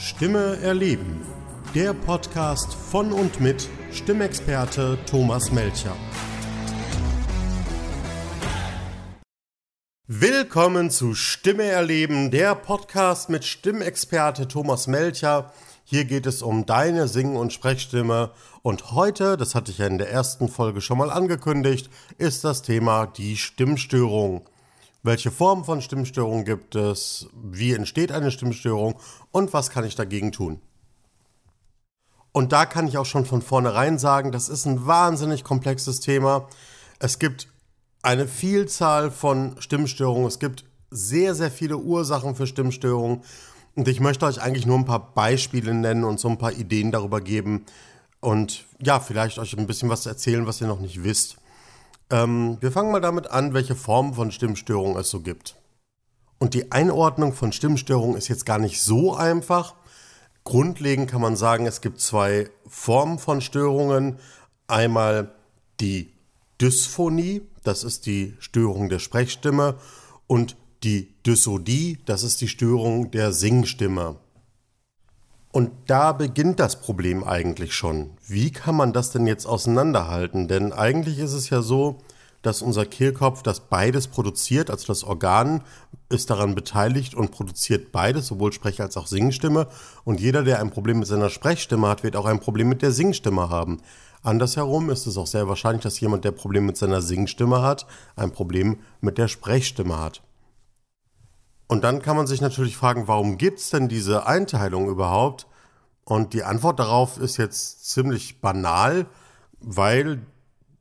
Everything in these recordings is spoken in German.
Stimme erleben. Der Podcast von und mit Stimmexperte Thomas Melcher. Willkommen zu Stimme erleben, der Podcast mit Stimmexperte Thomas Melcher. Hier geht es um deine Sing- und Sprechstimme. Und heute, das hatte ich ja in der ersten Folge schon mal angekündigt, ist das Thema die Stimmstörung. Welche Formen von Stimmstörungen gibt es? Wie entsteht eine Stimmstörung? Und was kann ich dagegen tun? Und da kann ich auch schon von vornherein sagen, das ist ein wahnsinnig komplexes Thema. Es gibt eine Vielzahl von Stimmstörungen. Es gibt sehr, sehr viele Ursachen für Stimmstörungen. Und ich möchte euch eigentlich nur ein paar Beispiele nennen und so ein paar Ideen darüber geben. Und ja, vielleicht euch ein bisschen was erzählen, was ihr noch nicht wisst. Ähm, wir fangen mal damit an, welche Formen von Stimmstörungen es so gibt. Und die Einordnung von Stimmstörungen ist jetzt gar nicht so einfach. Grundlegend kann man sagen, es gibt zwei Formen von Störungen. Einmal die Dysphonie, das ist die Störung der Sprechstimme, und die Dysodie, das ist die Störung der Singstimme. Und da beginnt das Problem eigentlich schon. Wie kann man das denn jetzt auseinanderhalten? Denn eigentlich ist es ja so, dass unser Kehlkopf das beides produziert, also das Organ ist daran beteiligt und produziert beides, sowohl Sprech- als auch Singstimme. Und jeder, der ein Problem mit seiner Sprechstimme hat, wird auch ein Problem mit der Singstimme haben. Andersherum ist es auch sehr wahrscheinlich, dass jemand, der Probleme mit seiner Singstimme hat, ein Problem mit der Sprechstimme hat. Und dann kann man sich natürlich fragen, warum gibt es denn diese Einteilung überhaupt? Und die Antwort darauf ist jetzt ziemlich banal, weil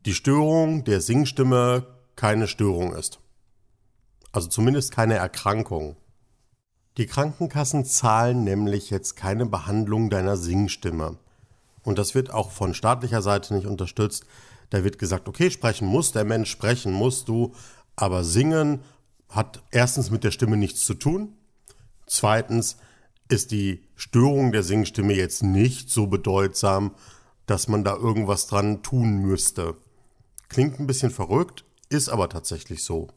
die Störung der Singstimme keine Störung ist. Also zumindest keine Erkrankung. Die Krankenkassen zahlen nämlich jetzt keine Behandlung deiner Singstimme. Und das wird auch von staatlicher Seite nicht unterstützt. Da wird gesagt, okay, sprechen muss der Mensch, sprechen musst du, aber singen hat erstens mit der Stimme nichts zu tun. Zweitens ist die Störung der Singstimme jetzt nicht so bedeutsam, dass man da irgendwas dran tun müsste. Klingt ein bisschen verrückt, ist aber tatsächlich so.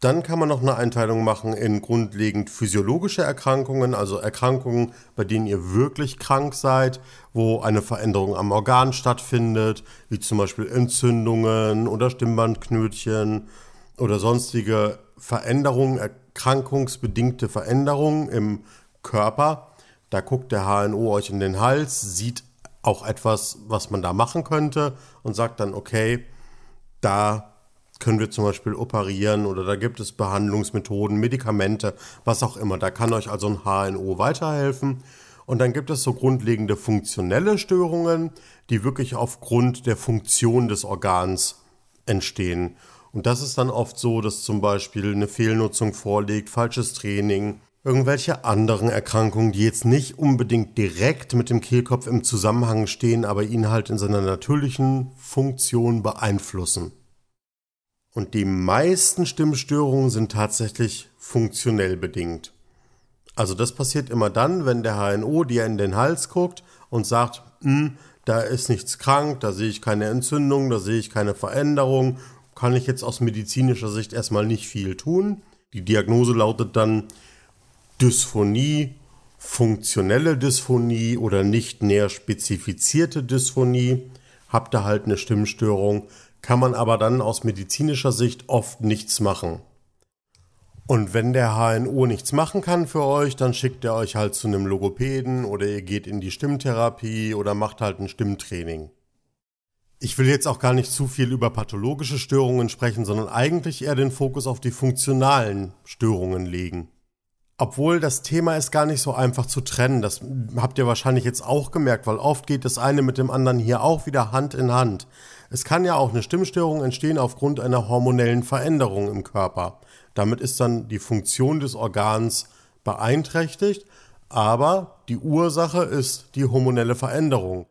Dann kann man noch eine Einteilung machen in grundlegend physiologische Erkrankungen, also Erkrankungen, bei denen ihr wirklich krank seid, wo eine Veränderung am Organ stattfindet, wie zum Beispiel Entzündungen oder Stimmbandknötchen oder sonstige Veränderungen, erkrankungsbedingte Veränderungen im Körper. Da guckt der HNO euch in den Hals, sieht auch etwas, was man da machen könnte und sagt dann, okay, da können wir zum Beispiel operieren oder da gibt es Behandlungsmethoden, Medikamente, was auch immer. Da kann euch also ein HNO weiterhelfen. Und dann gibt es so grundlegende funktionelle Störungen, die wirklich aufgrund der Funktion des Organs entstehen. Und das ist dann oft so, dass zum Beispiel eine Fehlnutzung vorliegt, falsches Training, irgendwelche anderen Erkrankungen, die jetzt nicht unbedingt direkt mit dem Kehlkopf im Zusammenhang stehen, aber ihn halt in seiner natürlichen Funktion beeinflussen. Und die meisten Stimmstörungen sind tatsächlich funktionell bedingt. Also das passiert immer dann, wenn der HNO dir in den Hals guckt und sagt, hm, da ist nichts krank, da sehe ich keine Entzündung, da sehe ich keine Veränderung kann ich jetzt aus medizinischer Sicht erstmal nicht viel tun. Die Diagnose lautet dann Dysphonie, funktionelle Dysphonie oder nicht näher spezifizierte Dysphonie. Habt ihr halt eine Stimmstörung, kann man aber dann aus medizinischer Sicht oft nichts machen. Und wenn der HNO nichts machen kann für euch, dann schickt er euch halt zu einem Logopäden oder ihr geht in die Stimmtherapie oder macht halt ein Stimmtraining. Ich will jetzt auch gar nicht zu viel über pathologische Störungen sprechen, sondern eigentlich eher den Fokus auf die funktionalen Störungen legen. Obwohl das Thema ist gar nicht so einfach zu trennen. Das habt ihr wahrscheinlich jetzt auch gemerkt, weil oft geht das eine mit dem anderen hier auch wieder Hand in Hand. Es kann ja auch eine Stimmstörung entstehen aufgrund einer hormonellen Veränderung im Körper. Damit ist dann die Funktion des Organs beeinträchtigt, aber die Ursache ist die hormonelle Veränderung.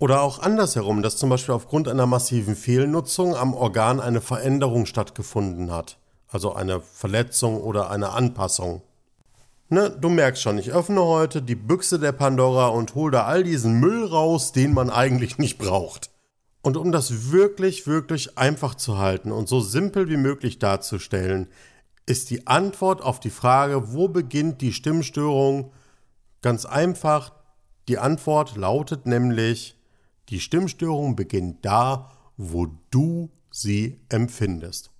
Oder auch andersherum, dass zum Beispiel aufgrund einer massiven Fehlnutzung am Organ eine Veränderung stattgefunden hat. Also eine Verletzung oder eine Anpassung. Ne, du merkst schon, ich öffne heute die Büchse der Pandora und hole da all diesen Müll raus, den man eigentlich nicht braucht. Und um das wirklich, wirklich einfach zu halten und so simpel wie möglich darzustellen, ist die Antwort auf die Frage, wo beginnt die Stimmstörung, Ganz einfach, die Antwort lautet nämlich, die Stimmstörung beginnt da, wo du sie empfindest.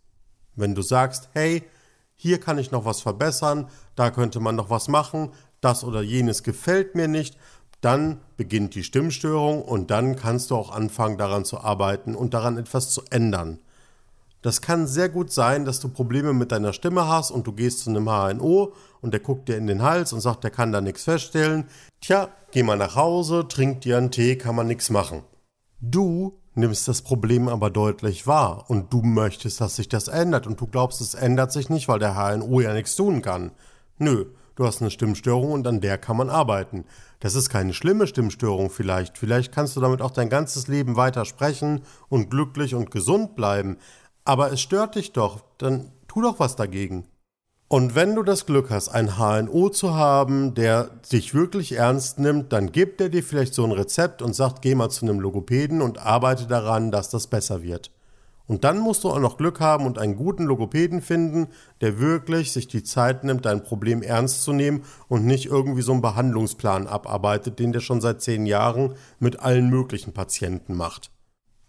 Wenn du sagst, hey, hier kann ich noch was verbessern, da könnte man noch was machen, das oder jenes gefällt mir nicht, dann beginnt die Stimmstörung und dann kannst du auch anfangen daran zu arbeiten und daran etwas zu ändern. Das kann sehr gut sein, dass du Probleme mit deiner Stimme hast und du gehst zu einem HNO und der guckt dir in den Hals und sagt, der kann da nichts feststellen. Tja, geh mal nach Hause, trink dir einen Tee, kann man nichts machen. Du nimmst das Problem aber deutlich wahr und du möchtest, dass sich das ändert und du glaubst, es ändert sich nicht, weil der HNO ja nichts tun kann. Nö, du hast eine Stimmstörung und an der kann man arbeiten. Das ist keine schlimme Stimmstörung vielleicht. Vielleicht kannst du damit auch dein ganzes Leben weiter sprechen und glücklich und gesund bleiben. Aber es stört dich doch, dann tu doch was dagegen. Und wenn du das Glück hast, ein HNO zu haben, der dich wirklich ernst nimmt, dann gibt er dir vielleicht so ein Rezept und sagt, geh mal zu einem Logopäden und arbeite daran, dass das besser wird. Und dann musst du auch noch Glück haben und einen guten Logopäden finden, der wirklich sich die Zeit nimmt, dein Problem ernst zu nehmen und nicht irgendwie so einen Behandlungsplan abarbeitet, den der schon seit zehn Jahren mit allen möglichen Patienten macht.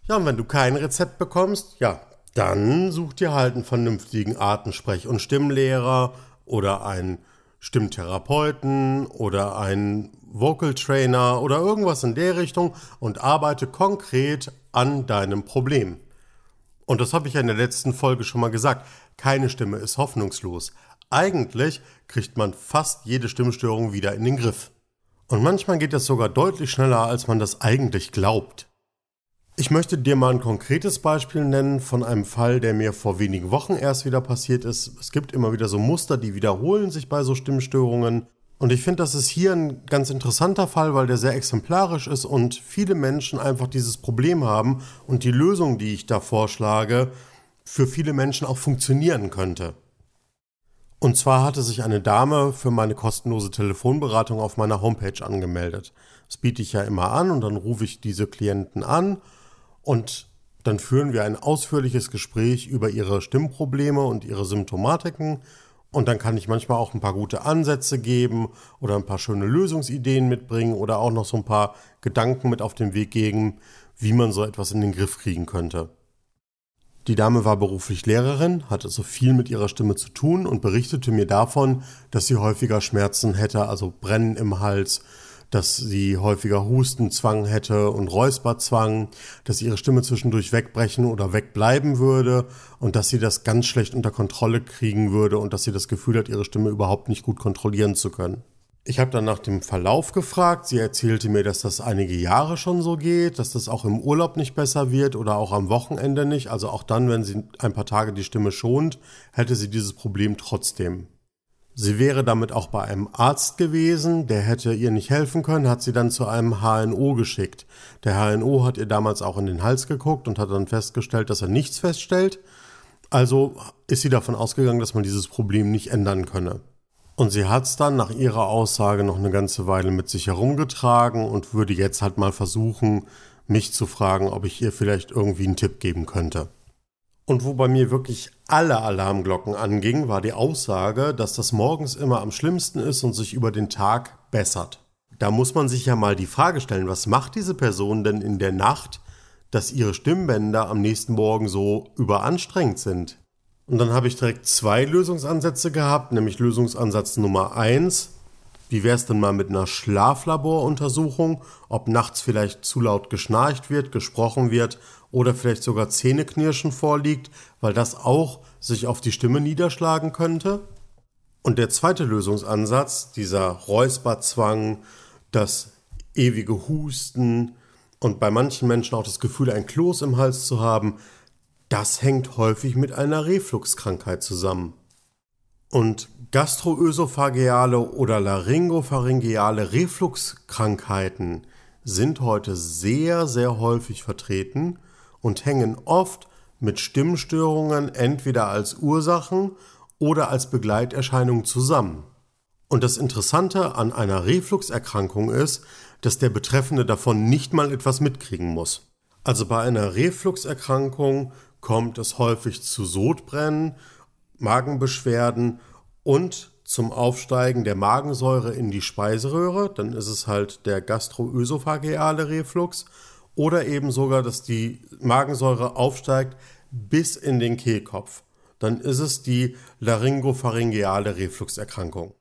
Ja, und wenn du kein Rezept bekommst, ja, dann such dir halt einen vernünftigen Artensprech- und Stimmlehrer oder einen Stimmtherapeuten oder einen Vocal Trainer oder irgendwas in der Richtung und arbeite konkret an deinem Problem. Und das habe ich ja in der letzten Folge schon mal gesagt. Keine Stimme ist hoffnungslos. Eigentlich kriegt man fast jede Stimmstörung wieder in den Griff. Und manchmal geht das sogar deutlich schneller, als man das eigentlich glaubt. Ich möchte dir mal ein konkretes Beispiel nennen von einem Fall, der mir vor wenigen Wochen erst wieder passiert ist. Es gibt immer wieder so Muster, die wiederholen sich bei so Stimmstörungen. Und ich finde, das ist hier ein ganz interessanter Fall, weil der sehr exemplarisch ist und viele Menschen einfach dieses Problem haben und die Lösung, die ich da vorschlage, für viele Menschen auch funktionieren könnte. Und zwar hatte sich eine Dame für meine kostenlose Telefonberatung auf meiner Homepage angemeldet. Das biete ich ja immer an und dann rufe ich diese Klienten an und dann führen wir ein ausführliches Gespräch über ihre Stimmprobleme und ihre Symptomatiken und dann kann ich manchmal auch ein paar gute Ansätze geben oder ein paar schöne Lösungsideen mitbringen oder auch noch so ein paar Gedanken mit auf den Weg geben, wie man so etwas in den Griff kriegen könnte. Die Dame war beruflich Lehrerin, hatte so viel mit ihrer Stimme zu tun und berichtete mir davon, dass sie häufiger Schmerzen hätte, also Brennen im Hals, dass sie häufiger Hustenzwang hätte und Räusperzwang, dass ihre Stimme zwischendurch wegbrechen oder wegbleiben würde und dass sie das ganz schlecht unter Kontrolle kriegen würde und dass sie das Gefühl hat, ihre Stimme überhaupt nicht gut kontrollieren zu können. Ich habe dann nach dem Verlauf gefragt. Sie erzählte mir, dass das einige Jahre schon so geht, dass das auch im Urlaub nicht besser wird oder auch am Wochenende nicht. Also auch dann, wenn sie ein paar Tage die Stimme schont, hätte sie dieses Problem trotzdem. Sie wäre damit auch bei einem Arzt gewesen, der hätte ihr nicht helfen können, hat sie dann zu einem HNO geschickt. Der HNO hat ihr damals auch in den Hals geguckt und hat dann festgestellt, dass er nichts feststellt. Also ist sie davon ausgegangen, dass man dieses Problem nicht ändern könne. Und sie hat es dann nach ihrer Aussage noch eine ganze Weile mit sich herumgetragen und würde jetzt halt mal versuchen, mich zu fragen, ob ich ihr vielleicht irgendwie einen Tipp geben könnte. Und wo bei mir wirklich alle Alarmglocken angingen, war die Aussage, dass das morgens immer am schlimmsten ist und sich über den Tag bessert. Da muss man sich ja mal die Frage stellen, was macht diese Person denn in der Nacht, dass ihre Stimmbänder am nächsten Morgen so überanstrengt sind? Und dann habe ich direkt zwei Lösungsansätze gehabt, nämlich Lösungsansatz Nummer eins. Wie wäre es denn mal mit einer Schlaflaboruntersuchung, ob nachts vielleicht zu laut geschnarcht wird, gesprochen wird oder vielleicht sogar Zähneknirschen vorliegt, weil das auch sich auf die Stimme niederschlagen könnte. Und der zweite Lösungsansatz, dieser Räusperzwang, das ewige Husten und bei manchen Menschen auch das Gefühl, ein Kloß im Hals zu haben, das hängt häufig mit einer Refluxkrankheit zusammen. Und gastroösophageale oder laryngopharyngeale Refluxkrankheiten sind heute sehr, sehr häufig vertreten und hängen oft mit Stimmstörungen entweder als Ursachen oder als Begleiterscheinung zusammen. Und das Interessante an einer Refluxerkrankung ist, dass der Betreffende davon nicht mal etwas mitkriegen muss. Also bei einer Refluxerkrankung kommt es häufig zu Sodbrennen, Magenbeschwerden und zum Aufsteigen der Magensäure in die Speiseröhre, dann ist es halt der gastroösophageale Reflux, oder eben sogar, dass die Magensäure aufsteigt bis in den Kehlkopf. Dann ist es die laryngopharyngeale Refluxerkrankung.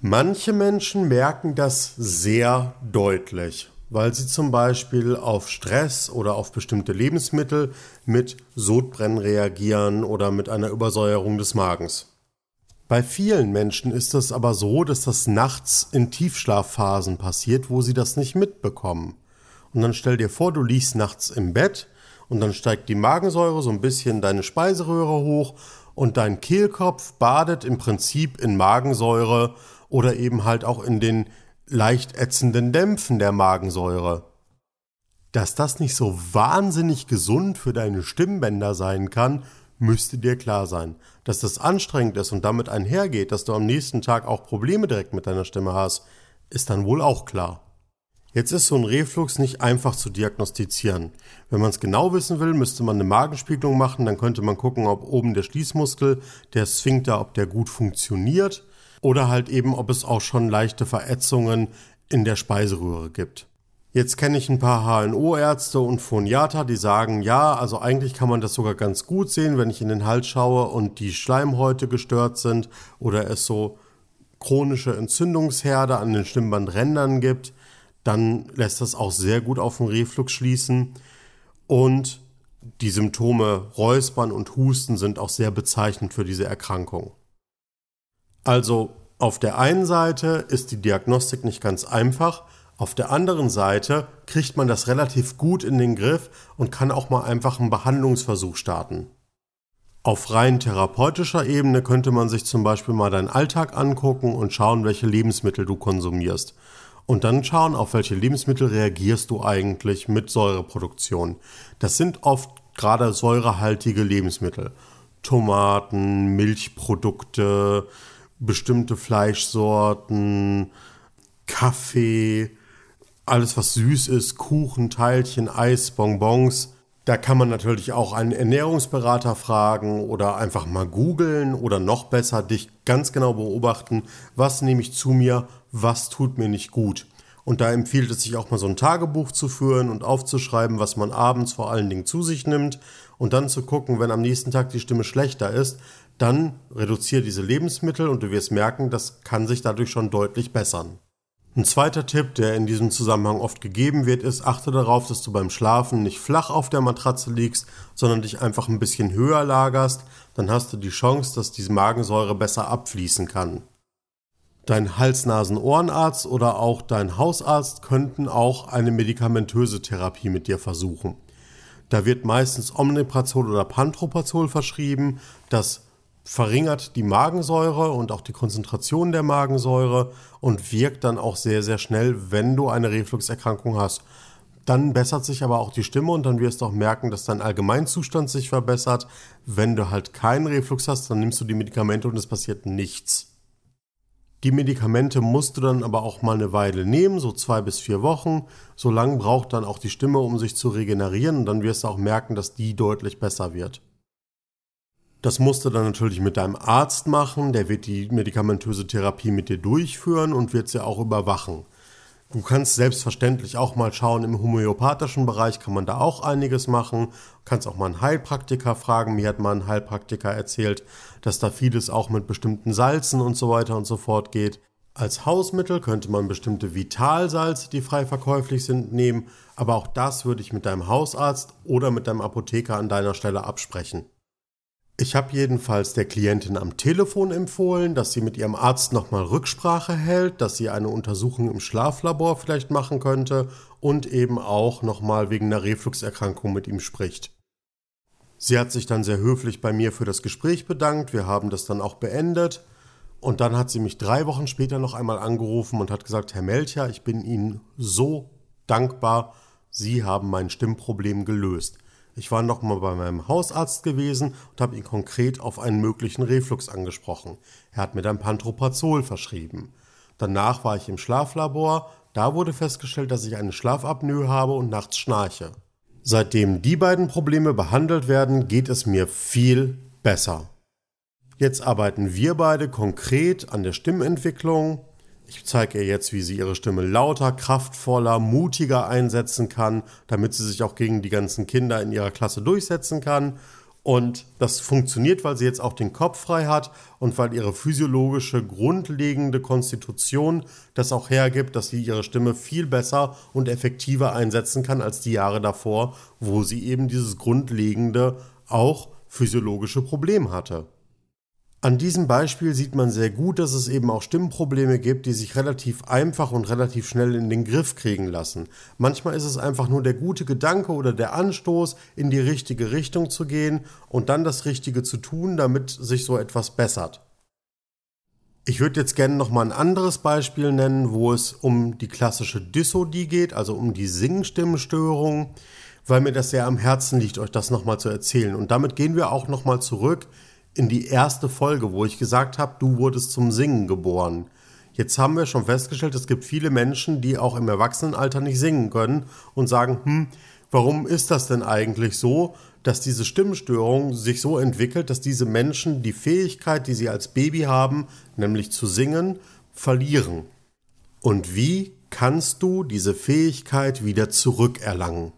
Manche Menschen merken das sehr deutlich, weil sie zum Beispiel auf Stress oder auf bestimmte Lebensmittel mit Sodbrennen reagieren oder mit einer Übersäuerung des Magens. Bei vielen Menschen ist es aber so, dass das nachts in Tiefschlafphasen passiert, wo sie das nicht mitbekommen. Und dann stell dir vor, du liegst nachts im Bett und dann steigt die Magensäure so ein bisschen deine Speiseröhre hoch und dein Kehlkopf badet im Prinzip in Magensäure oder eben halt auch in den leicht ätzenden Dämpfen der Magensäure. Dass das nicht so wahnsinnig gesund für deine Stimmbänder sein kann, müsste dir klar sein. Dass das anstrengend ist und damit einhergeht, dass du am nächsten Tag auch Probleme direkt mit deiner Stimme hast, ist dann wohl auch klar. Jetzt ist so ein Reflux nicht einfach zu diagnostizieren. Wenn man es genau wissen will, müsste man eine Magenspiegelung machen, dann könnte man gucken, ob oben der Schließmuskel, der Sphinkter, ob der gut funktioniert oder halt eben, ob es auch schon leichte Verätzungen in der Speiseröhre gibt. Jetzt kenne ich ein paar HNO-Ärzte und Phoniater, die sagen, ja, also eigentlich kann man das sogar ganz gut sehen, wenn ich in den Hals schaue und die Schleimhäute gestört sind oder es so chronische Entzündungsherde an den Stimmbandrändern gibt dann lässt das auch sehr gut auf den Reflux schließen. Und die Symptome Räuspern und Husten sind auch sehr bezeichnend für diese Erkrankung. Also auf der einen Seite ist die Diagnostik nicht ganz einfach, auf der anderen Seite kriegt man das relativ gut in den Griff und kann auch mal einfach einen Behandlungsversuch starten. Auf rein therapeutischer Ebene könnte man sich zum Beispiel mal deinen Alltag angucken und schauen, welche Lebensmittel du konsumierst und dann schauen, auf welche Lebensmittel reagierst du eigentlich mit Säureproduktion. Das sind oft gerade säurehaltige Lebensmittel. Tomaten, Milchprodukte, bestimmte Fleischsorten, Kaffee, alles was süß ist, Kuchen, Teilchen, Eis, Bonbons. Da kann man natürlich auch einen Ernährungsberater fragen oder einfach mal googeln oder noch besser dich ganz genau beobachten, was nehme ich zu mir, was tut mir nicht gut. Und da empfiehlt es sich auch mal so ein Tagebuch zu führen und aufzuschreiben, was man abends vor allen Dingen zu sich nimmt und dann zu gucken, wenn am nächsten Tag die Stimme schlechter ist, dann reduziere diese Lebensmittel und du wirst merken, das kann sich dadurch schon deutlich bessern. Ein zweiter Tipp, der in diesem Zusammenhang oft gegeben wird, ist, achte darauf, dass du beim Schlafen nicht flach auf der Matratze liegst, sondern dich einfach ein bisschen höher lagerst, dann hast du die Chance, dass diese Magensäure besser abfließen kann. Dein Hals-Nasen-Ohrenarzt oder auch dein Hausarzt könnten auch eine medikamentöse Therapie mit dir versuchen. Da wird meistens Omniprazol oder Pantoprazol verschrieben. Das verringert die Magensäure und auch die Konzentration der Magensäure und wirkt dann auch sehr, sehr schnell, wenn du eine Refluxerkrankung hast. Dann bessert sich aber auch die Stimme und dann wirst du auch merken, dass dein Allgemeinzustand sich verbessert. Wenn du halt keinen Reflux hast, dann nimmst du die Medikamente und es passiert nichts. Die Medikamente musst du dann aber auch mal eine Weile nehmen, so zwei bis vier Wochen. So lange braucht dann auch die Stimme, um sich zu regenerieren und dann wirst du auch merken, dass die deutlich besser wird. Das musst du dann natürlich mit deinem Arzt machen, der wird die medikamentöse Therapie mit dir durchführen und wird sie auch überwachen. Du kannst selbstverständlich auch mal schauen, im homöopathischen Bereich kann man da auch einiges machen. Du kannst auch mal einen Heilpraktiker fragen. Mir hat mal ein Heilpraktiker erzählt, dass da vieles auch mit bestimmten Salzen und so weiter und so fort geht. Als Hausmittel könnte man bestimmte Vitalsalze, die frei verkäuflich sind, nehmen, aber auch das würde ich mit deinem Hausarzt oder mit deinem Apotheker an deiner Stelle absprechen. Ich habe jedenfalls der Klientin am Telefon empfohlen, dass sie mit ihrem Arzt nochmal Rücksprache hält, dass sie eine Untersuchung im Schlaflabor vielleicht machen könnte und eben auch nochmal wegen einer Refluxerkrankung mit ihm spricht. Sie hat sich dann sehr höflich bei mir für das Gespräch bedankt, wir haben das dann auch beendet und dann hat sie mich drei Wochen später noch einmal angerufen und hat gesagt, Herr Melcher, ich bin Ihnen so dankbar, Sie haben mein Stimmproblem gelöst. Ich war nochmal bei meinem Hausarzt gewesen und habe ihn konkret auf einen möglichen Reflux angesprochen. Er hat mir dann Pantoprazol verschrieben. Danach war ich im Schlaflabor. Da wurde festgestellt, dass ich eine Schlafapnoe habe und nachts schnarche. Seitdem die beiden Probleme behandelt werden, geht es mir viel besser. Jetzt arbeiten wir beide konkret an der Stimmentwicklung. Ich zeige ihr jetzt, wie sie ihre Stimme lauter, kraftvoller, mutiger einsetzen kann, damit sie sich auch gegen die ganzen Kinder in ihrer Klasse durchsetzen kann. Und das funktioniert, weil sie jetzt auch den Kopf frei hat und weil ihre physiologische grundlegende Konstitution das auch hergibt, dass sie ihre Stimme viel besser und effektiver einsetzen kann als die Jahre davor, wo sie eben dieses grundlegende, auch physiologische Problem hatte. An diesem Beispiel sieht man sehr gut, dass es eben auch Stimmprobleme gibt, die sich relativ einfach und relativ schnell in den Griff kriegen lassen. Manchmal ist es einfach nur der gute Gedanke oder der Anstoß, in die richtige Richtung zu gehen und dann das Richtige zu tun, damit sich so etwas bessert. Ich würde jetzt gerne nochmal ein anderes Beispiel nennen, wo es um die klassische Dysodie geht, also um die Singstimmenstörung, weil mir das sehr am Herzen liegt, euch das nochmal zu erzählen. Und damit gehen wir auch nochmal zurück in die erste Folge, wo ich gesagt habe, du wurdest zum Singen geboren. Jetzt haben wir schon festgestellt, es gibt viele Menschen, die auch im Erwachsenenalter nicht singen können und sagen, hm, warum ist das denn eigentlich so, dass diese Stimmstörung sich so entwickelt, dass diese Menschen die Fähigkeit, die sie als Baby haben, nämlich zu singen, verlieren? Und wie kannst du diese Fähigkeit wieder zurückerlangen?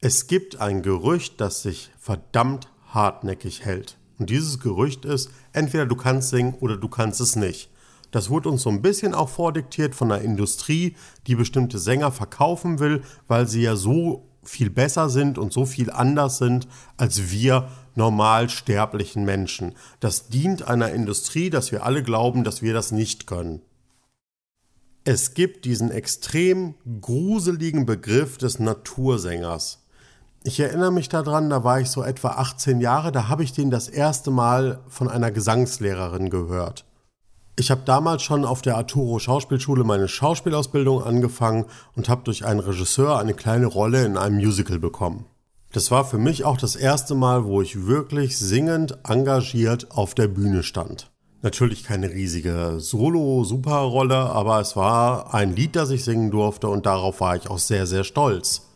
Es gibt ein Gerücht, das sich verdammt hartnäckig hält. Und dieses Gerücht ist, entweder du kannst singen oder du kannst es nicht. Das wurde uns so ein bisschen auch vordiktiert von der Industrie, die bestimmte Sänger verkaufen will, weil sie ja so viel besser sind und so viel anders sind als wir normal sterblichen Menschen. Das dient einer Industrie, dass wir alle glauben, dass wir das nicht können. Es gibt diesen extrem gruseligen Begriff des Natursängers. Ich erinnere mich daran, da war ich so etwa 18 Jahre, da habe ich den das erste Mal von einer Gesangslehrerin gehört. Ich habe damals schon auf der Arturo Schauspielschule meine Schauspielausbildung angefangen und habe durch einen Regisseur eine kleine Rolle in einem Musical bekommen. Das war für mich auch das erste Mal, wo ich wirklich singend engagiert auf der Bühne stand. Natürlich keine riesige Solo-Superrolle, aber es war ein Lied, das ich singen durfte und darauf war ich auch sehr, sehr stolz.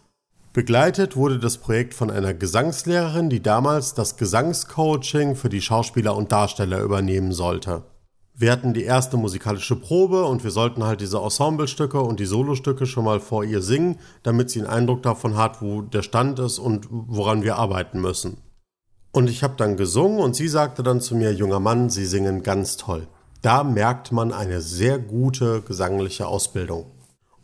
Begleitet wurde das Projekt von einer Gesangslehrerin, die damals das Gesangscoaching für die Schauspieler und Darsteller übernehmen sollte. Wir hatten die erste musikalische Probe und wir sollten halt diese Ensemblestücke und die Solostücke schon mal vor ihr singen, damit sie einen Eindruck davon hat, wo der Stand ist und woran wir arbeiten müssen. Und ich habe dann gesungen und sie sagte dann zu mir, junger Mann, Sie singen ganz toll. Da merkt man eine sehr gute gesangliche Ausbildung.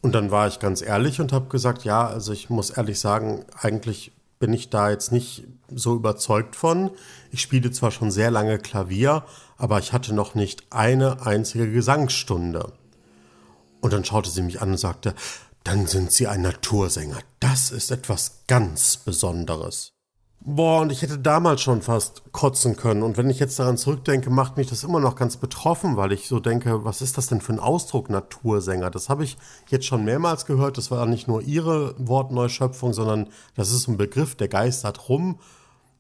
Und dann war ich ganz ehrlich und habe gesagt, ja, also ich muss ehrlich sagen, eigentlich bin ich da jetzt nicht so überzeugt von. Ich spiele zwar schon sehr lange Klavier, aber ich hatte noch nicht eine einzige Gesangsstunde. Und dann schaute sie mich an und sagte, dann sind Sie ein Natursänger. Das ist etwas ganz Besonderes. Boah, und ich hätte damals schon fast kotzen können. Und wenn ich jetzt daran zurückdenke, macht mich das immer noch ganz betroffen, weil ich so denke, was ist das denn für ein Ausdruck, Natursänger? Das habe ich jetzt schon mehrmals gehört. Das war nicht nur ihre Wortneuschöpfung, sondern das ist ein Begriff, der geistert rum.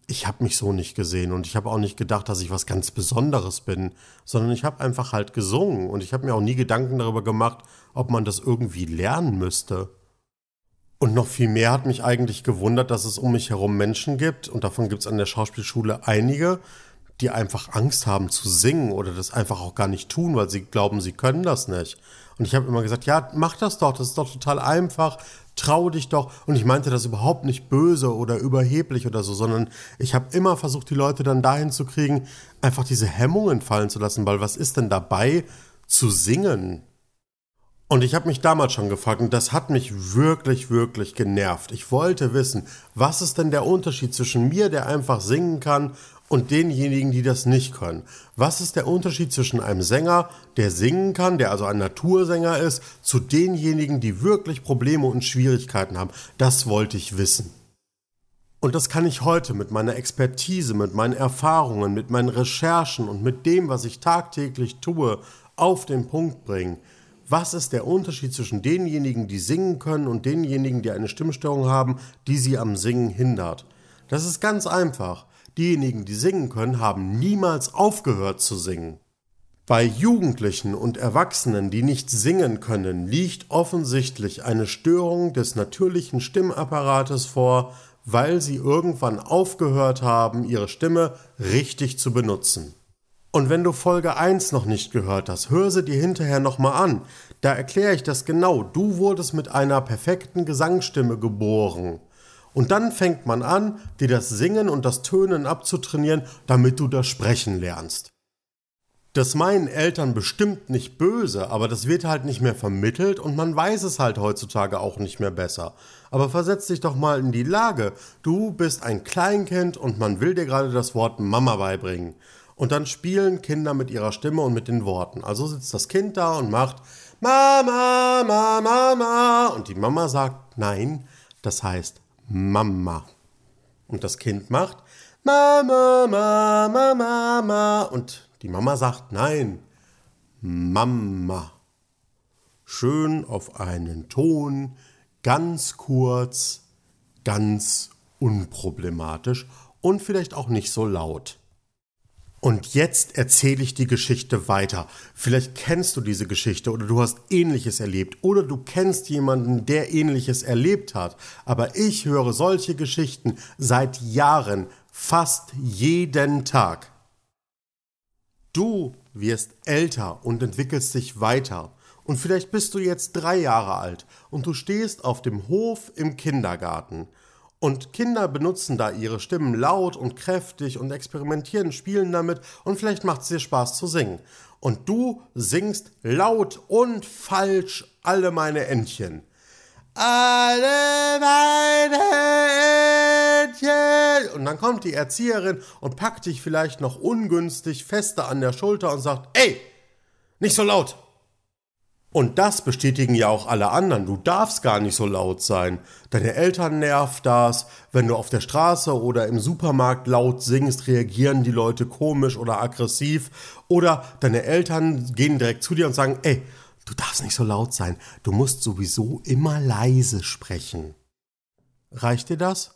Ich habe mich so nicht gesehen und ich habe auch nicht gedacht, dass ich was ganz Besonderes bin, sondern ich habe einfach halt gesungen und ich habe mir auch nie Gedanken darüber gemacht, ob man das irgendwie lernen müsste. Und noch viel mehr hat mich eigentlich gewundert, dass es um mich herum Menschen gibt, und davon gibt es an der Schauspielschule einige, die einfach Angst haben zu singen oder das einfach auch gar nicht tun, weil sie glauben, sie können das nicht. Und ich habe immer gesagt, ja, mach das doch, das ist doch total einfach, trau dich doch. Und ich meinte das überhaupt nicht böse oder überheblich oder so, sondern ich habe immer versucht, die Leute dann dahin zu kriegen, einfach diese Hemmungen fallen zu lassen, weil was ist denn dabei zu singen? Und ich habe mich damals schon gefragt, und das hat mich wirklich, wirklich genervt. Ich wollte wissen, was ist denn der Unterschied zwischen mir, der einfach singen kann, und denjenigen, die das nicht können? Was ist der Unterschied zwischen einem Sänger, der singen kann, der also ein Natursänger ist, zu denjenigen, die wirklich Probleme und Schwierigkeiten haben? Das wollte ich wissen. Und das kann ich heute mit meiner Expertise, mit meinen Erfahrungen, mit meinen Recherchen und mit dem, was ich tagtäglich tue, auf den Punkt bringen. Was ist der Unterschied zwischen denjenigen, die singen können und denjenigen, die eine Stimmstörung haben, die sie am Singen hindert? Das ist ganz einfach. Diejenigen, die singen können, haben niemals aufgehört zu singen. Bei Jugendlichen und Erwachsenen, die nicht singen können, liegt offensichtlich eine Störung des natürlichen Stimmapparates vor, weil sie irgendwann aufgehört haben, ihre Stimme richtig zu benutzen. Und wenn du Folge 1 noch nicht gehört hast, hör sie dir hinterher nochmal an. Da erkläre ich das genau. Du wurdest mit einer perfekten Gesangsstimme geboren. Und dann fängt man an, dir das Singen und das Tönen abzutrainieren, damit du das Sprechen lernst. Das meinen Eltern bestimmt nicht böse, aber das wird halt nicht mehr vermittelt und man weiß es halt heutzutage auch nicht mehr besser. Aber versetz dich doch mal in die Lage, du bist ein Kleinkind und man will dir gerade das Wort Mama beibringen. Und dann spielen Kinder mit ihrer Stimme und mit den Worten. Also sitzt das Kind da und macht Mama, Mama, Mama. Und die Mama sagt Nein, das heißt Mama. Und das Kind macht Mama, Mama, Mama. Und die Mama sagt Nein, Mama. Schön auf einen Ton, ganz kurz, ganz unproblematisch und vielleicht auch nicht so laut. Und jetzt erzähle ich die Geschichte weiter. Vielleicht kennst du diese Geschichte oder du hast ähnliches erlebt oder du kennst jemanden, der ähnliches erlebt hat. Aber ich höre solche Geschichten seit Jahren, fast jeden Tag. Du wirst älter und entwickelst dich weiter. Und vielleicht bist du jetzt drei Jahre alt und du stehst auf dem Hof im Kindergarten und Kinder benutzen da ihre Stimmen laut und kräftig und experimentieren, spielen damit und vielleicht macht es dir Spaß zu singen. Und du singst laut und falsch alle meine Entchen. Alle meine Entchen. Und dann kommt die Erzieherin und packt dich vielleicht noch ungünstig fester an der Schulter und sagt, ey, nicht so laut. Und das bestätigen ja auch alle anderen. Du darfst gar nicht so laut sein. Deine Eltern nervt das. Wenn du auf der Straße oder im Supermarkt laut singst, reagieren die Leute komisch oder aggressiv. Oder deine Eltern gehen direkt zu dir und sagen, ey, du darfst nicht so laut sein. Du musst sowieso immer leise sprechen. Reicht dir das?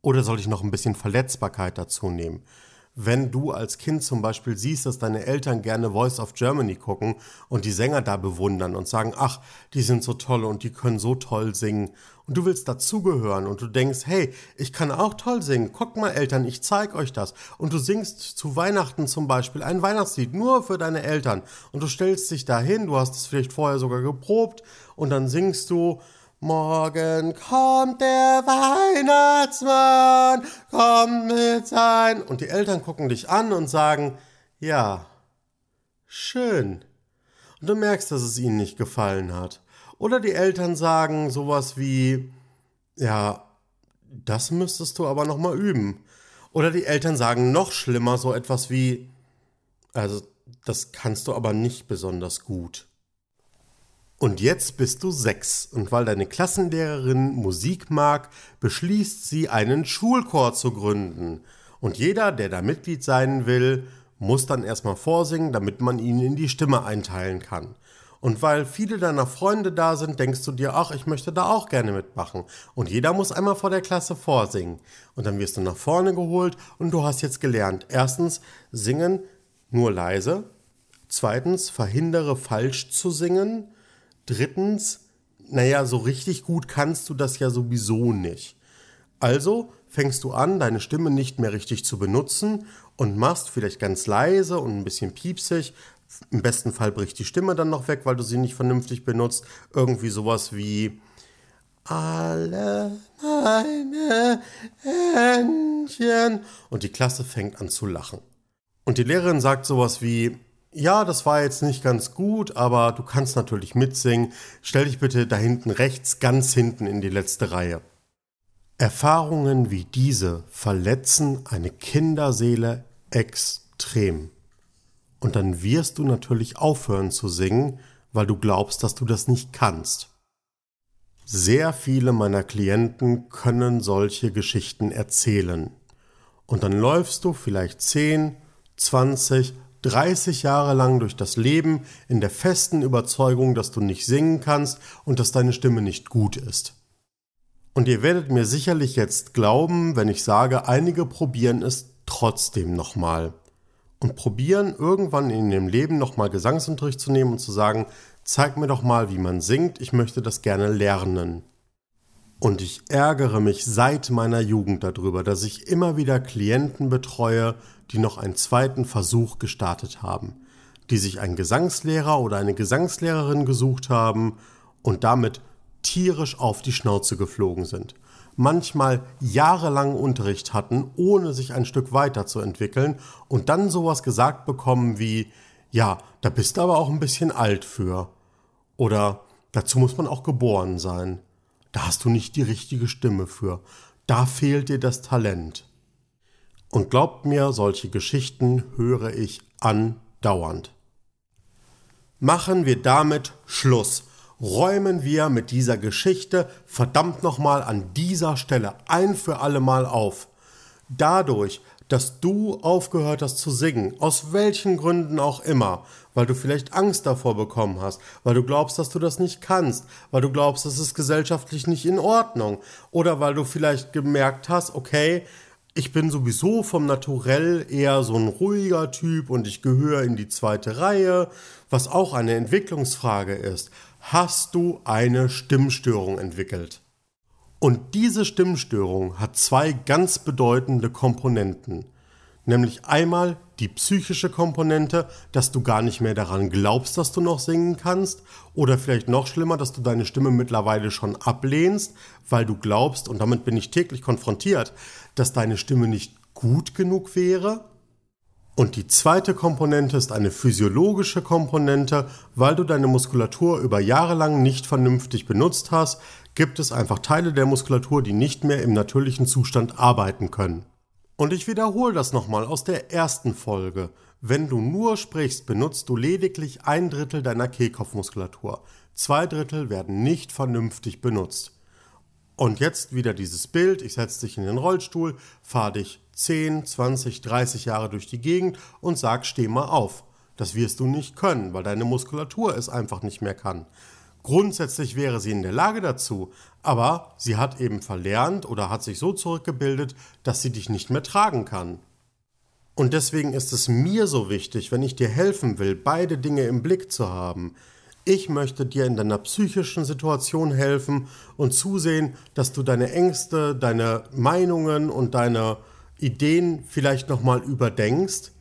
Oder soll ich noch ein bisschen Verletzbarkeit dazu nehmen? Wenn du als Kind zum Beispiel siehst, dass deine Eltern gerne Voice of Germany gucken und die Sänger da bewundern und sagen, ach, die sind so toll und die können so toll singen. Und du willst dazugehören und du denkst, hey, ich kann auch toll singen, guckt mal Eltern, ich zeig euch das. Und du singst zu Weihnachten zum Beispiel ein Weihnachtslied nur für deine Eltern. Und du stellst dich dahin, du hast es vielleicht vorher sogar geprobt und dann singst du, Morgen kommt der Weihnachtsmann, kommt mit sein. Und die Eltern gucken dich an und sagen, ja, schön. Und du merkst, dass es ihnen nicht gefallen hat. Oder die Eltern sagen sowas wie, ja, das müsstest du aber noch mal üben. Oder die Eltern sagen noch schlimmer so etwas wie, also das kannst du aber nicht besonders gut. Und jetzt bist du sechs und weil deine Klassenlehrerin Musik mag, beschließt sie, einen Schulchor zu gründen. Und jeder, der da Mitglied sein will, muss dann erstmal vorsingen, damit man ihn in die Stimme einteilen kann. Und weil viele deiner Freunde da sind, denkst du dir, ach, ich möchte da auch gerne mitmachen. Und jeder muss einmal vor der Klasse vorsingen. Und dann wirst du nach vorne geholt und du hast jetzt gelernt. Erstens, singen nur leise. Zweitens, verhindere falsch zu singen. Drittens, naja, so richtig gut kannst du das ja sowieso nicht. Also fängst du an, deine Stimme nicht mehr richtig zu benutzen und machst vielleicht ganz leise und ein bisschen piepsig. Im besten Fall bricht die Stimme dann noch weg, weil du sie nicht vernünftig benutzt. Irgendwie sowas wie alle meine Händchen. Und die Klasse fängt an zu lachen. Und die Lehrerin sagt sowas wie, ja, das war jetzt nicht ganz gut, aber du kannst natürlich mitsingen. Stell dich bitte da hinten rechts, ganz hinten in die letzte Reihe. Erfahrungen wie diese verletzen eine Kinderseele extrem. Und dann wirst du natürlich aufhören zu singen, weil du glaubst, dass du das nicht kannst. Sehr viele meiner Klienten können solche Geschichten erzählen. Und dann läufst du vielleicht 10, 20, 30 Jahre lang durch das Leben in der festen Überzeugung, dass du nicht singen kannst und dass deine Stimme nicht gut ist. Und ihr werdet mir sicherlich jetzt glauben, wenn ich sage, einige probieren es trotzdem nochmal. Und probieren irgendwann in ihrem Leben nochmal Gesangsunterricht zu nehmen und zu sagen, zeig mir doch mal, wie man singt, ich möchte das gerne lernen. Und ich ärgere mich seit meiner Jugend darüber, dass ich immer wieder Klienten betreue, die noch einen zweiten Versuch gestartet haben, die sich einen Gesangslehrer oder eine Gesangslehrerin gesucht haben und damit tierisch auf die Schnauze geflogen sind. Manchmal jahrelang Unterricht hatten, ohne sich ein Stück weiterzuentwickeln und dann sowas gesagt bekommen wie, ja, da bist du aber auch ein bisschen alt für. Oder dazu muss man auch geboren sein. Da hast du nicht die richtige Stimme für. Da fehlt dir das Talent. Und glaubt mir, solche Geschichten höre ich andauernd. Machen wir damit Schluss. Räumen wir mit dieser Geschichte verdammt nochmal an dieser Stelle ein für alle Mal auf. Dadurch, dass du aufgehört hast zu singen, aus welchen Gründen auch immer, weil du vielleicht Angst davor bekommen hast, weil du glaubst, dass du das nicht kannst, weil du glaubst, das ist gesellschaftlich nicht in Ordnung, oder weil du vielleicht gemerkt hast, okay, ich bin sowieso vom Naturell eher so ein ruhiger Typ und ich gehöre in die zweite Reihe, was auch eine Entwicklungsfrage ist. Hast du eine Stimmstörung entwickelt? Und diese Stimmstörung hat zwei ganz bedeutende Komponenten. Nämlich einmal die psychische Komponente, dass du gar nicht mehr daran glaubst, dass du noch singen kannst. Oder vielleicht noch schlimmer, dass du deine Stimme mittlerweile schon ablehnst, weil du glaubst, und damit bin ich täglich konfrontiert, dass deine Stimme nicht gut genug wäre. Und die zweite Komponente ist eine physiologische Komponente, weil du deine Muskulatur über Jahre lang nicht vernünftig benutzt hast, gibt es einfach Teile der Muskulatur, die nicht mehr im natürlichen Zustand arbeiten können. Und ich wiederhole das nochmal aus der ersten Folge. Wenn du nur sprichst, benutzt du lediglich ein Drittel deiner Kehlkopfmuskulatur. Zwei Drittel werden nicht vernünftig benutzt. Und jetzt wieder dieses Bild, ich setze dich in den Rollstuhl, fahr dich 10, 20, 30 Jahre durch die Gegend und sag, steh mal auf. Das wirst du nicht können, weil deine Muskulatur es einfach nicht mehr kann. Grundsätzlich wäre sie in der Lage dazu, aber sie hat eben verlernt oder hat sich so zurückgebildet, dass sie dich nicht mehr tragen kann. Und deswegen ist es mir so wichtig, wenn ich dir helfen will, beide Dinge im Blick zu haben. Ich möchte dir in deiner psychischen Situation helfen und zusehen, dass du deine Ängste, deine Meinungen und deine Ideen vielleicht nochmal überdenkst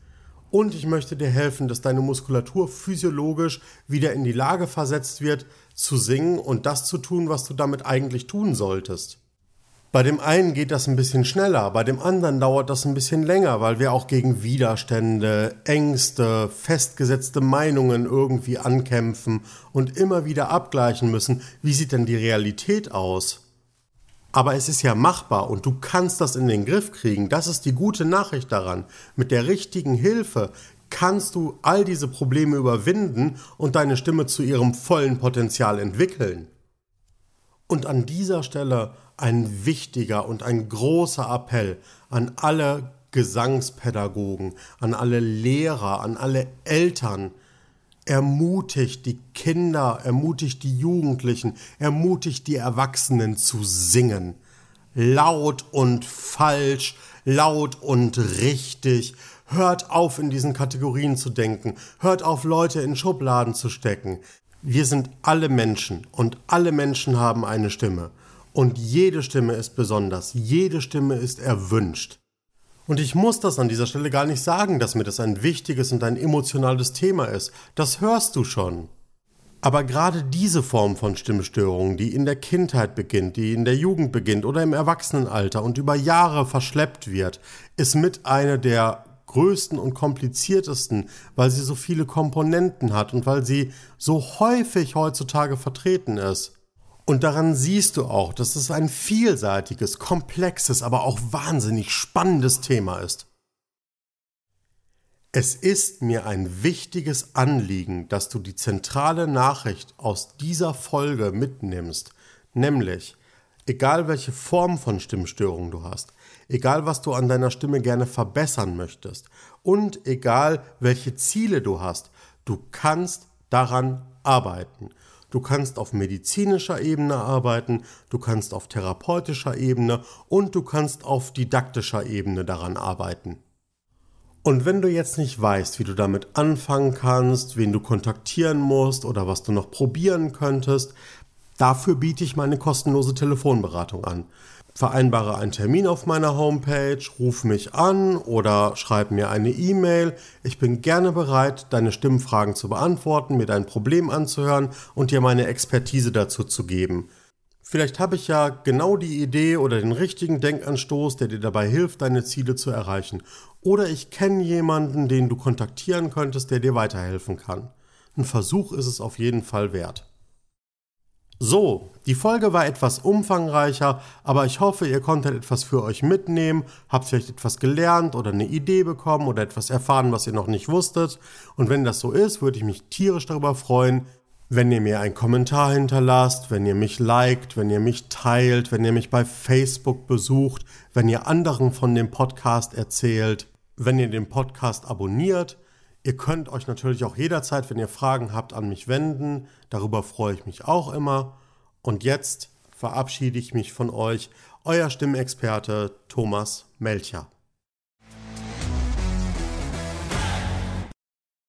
und ich möchte dir helfen, dass deine Muskulatur physiologisch wieder in die Lage versetzt wird, zu singen und das zu tun, was du damit eigentlich tun solltest. Bei dem einen geht das ein bisschen schneller, bei dem anderen dauert das ein bisschen länger, weil wir auch gegen Widerstände, Ängste, festgesetzte Meinungen irgendwie ankämpfen und immer wieder abgleichen müssen, wie sieht denn die Realität aus? Aber es ist ja machbar und du kannst das in den Griff kriegen. Das ist die gute Nachricht daran. Mit der richtigen Hilfe kannst du all diese Probleme überwinden und deine Stimme zu ihrem vollen Potenzial entwickeln. Und an dieser Stelle ein wichtiger und ein großer Appell an alle Gesangspädagogen, an alle Lehrer, an alle Eltern, ermutigt die Kinder, ermutigt die Jugendlichen, ermutigt die Erwachsenen zu singen. Laut und falsch, laut und richtig. Hört auf, in diesen Kategorien zu denken. Hört auf, Leute in Schubladen zu stecken. Wir sind alle Menschen und alle Menschen haben eine Stimme. Und jede Stimme ist besonders, jede Stimme ist erwünscht. Und ich muss das an dieser Stelle gar nicht sagen, dass mir das ein wichtiges und ein emotionales Thema ist. Das hörst du schon. Aber gerade diese Form von Stimmstörung, die in der Kindheit beginnt, die in der Jugend beginnt oder im Erwachsenenalter und über Jahre verschleppt wird, ist mit einer der größten und kompliziertesten, weil sie so viele Komponenten hat und weil sie so häufig heutzutage vertreten ist. Und daran siehst du auch, dass es ein vielseitiges, komplexes, aber auch wahnsinnig spannendes Thema ist. Es ist mir ein wichtiges Anliegen, dass du die zentrale Nachricht aus dieser Folge mitnimmst, nämlich, egal welche Form von Stimmstörung du hast, egal was du an deiner Stimme gerne verbessern möchtest und egal welche Ziele du hast, du kannst daran arbeiten. Du kannst auf medizinischer Ebene arbeiten, du kannst auf therapeutischer Ebene und du kannst auf didaktischer Ebene daran arbeiten. Und wenn du jetzt nicht weißt, wie du damit anfangen kannst, wen du kontaktieren musst oder was du noch probieren könntest, Dafür biete ich meine kostenlose Telefonberatung an. Vereinbare einen Termin auf meiner Homepage, ruf mich an oder schreib mir eine E-Mail. Ich bin gerne bereit, deine Stimmfragen zu beantworten, mir dein Problem anzuhören und dir meine Expertise dazu zu geben. Vielleicht habe ich ja genau die Idee oder den richtigen Denkanstoß, der dir dabei hilft, deine Ziele zu erreichen. Oder ich kenne jemanden, den du kontaktieren könntest, der dir weiterhelfen kann. Ein Versuch ist es auf jeden Fall wert. So, die Folge war etwas umfangreicher, aber ich hoffe, ihr konntet etwas für euch mitnehmen, habt vielleicht etwas gelernt oder eine Idee bekommen oder etwas erfahren, was ihr noch nicht wusstet. Und wenn das so ist, würde ich mich tierisch darüber freuen, wenn ihr mir einen Kommentar hinterlasst, wenn ihr mich liked, wenn ihr mich teilt, wenn ihr mich bei Facebook besucht, wenn ihr anderen von dem Podcast erzählt, wenn ihr den Podcast abonniert. Ihr könnt euch natürlich auch jederzeit, wenn ihr Fragen habt, an mich wenden. Darüber freue ich mich auch immer. Und jetzt verabschiede ich mich von euch, euer Stimmexperte Thomas Melcher.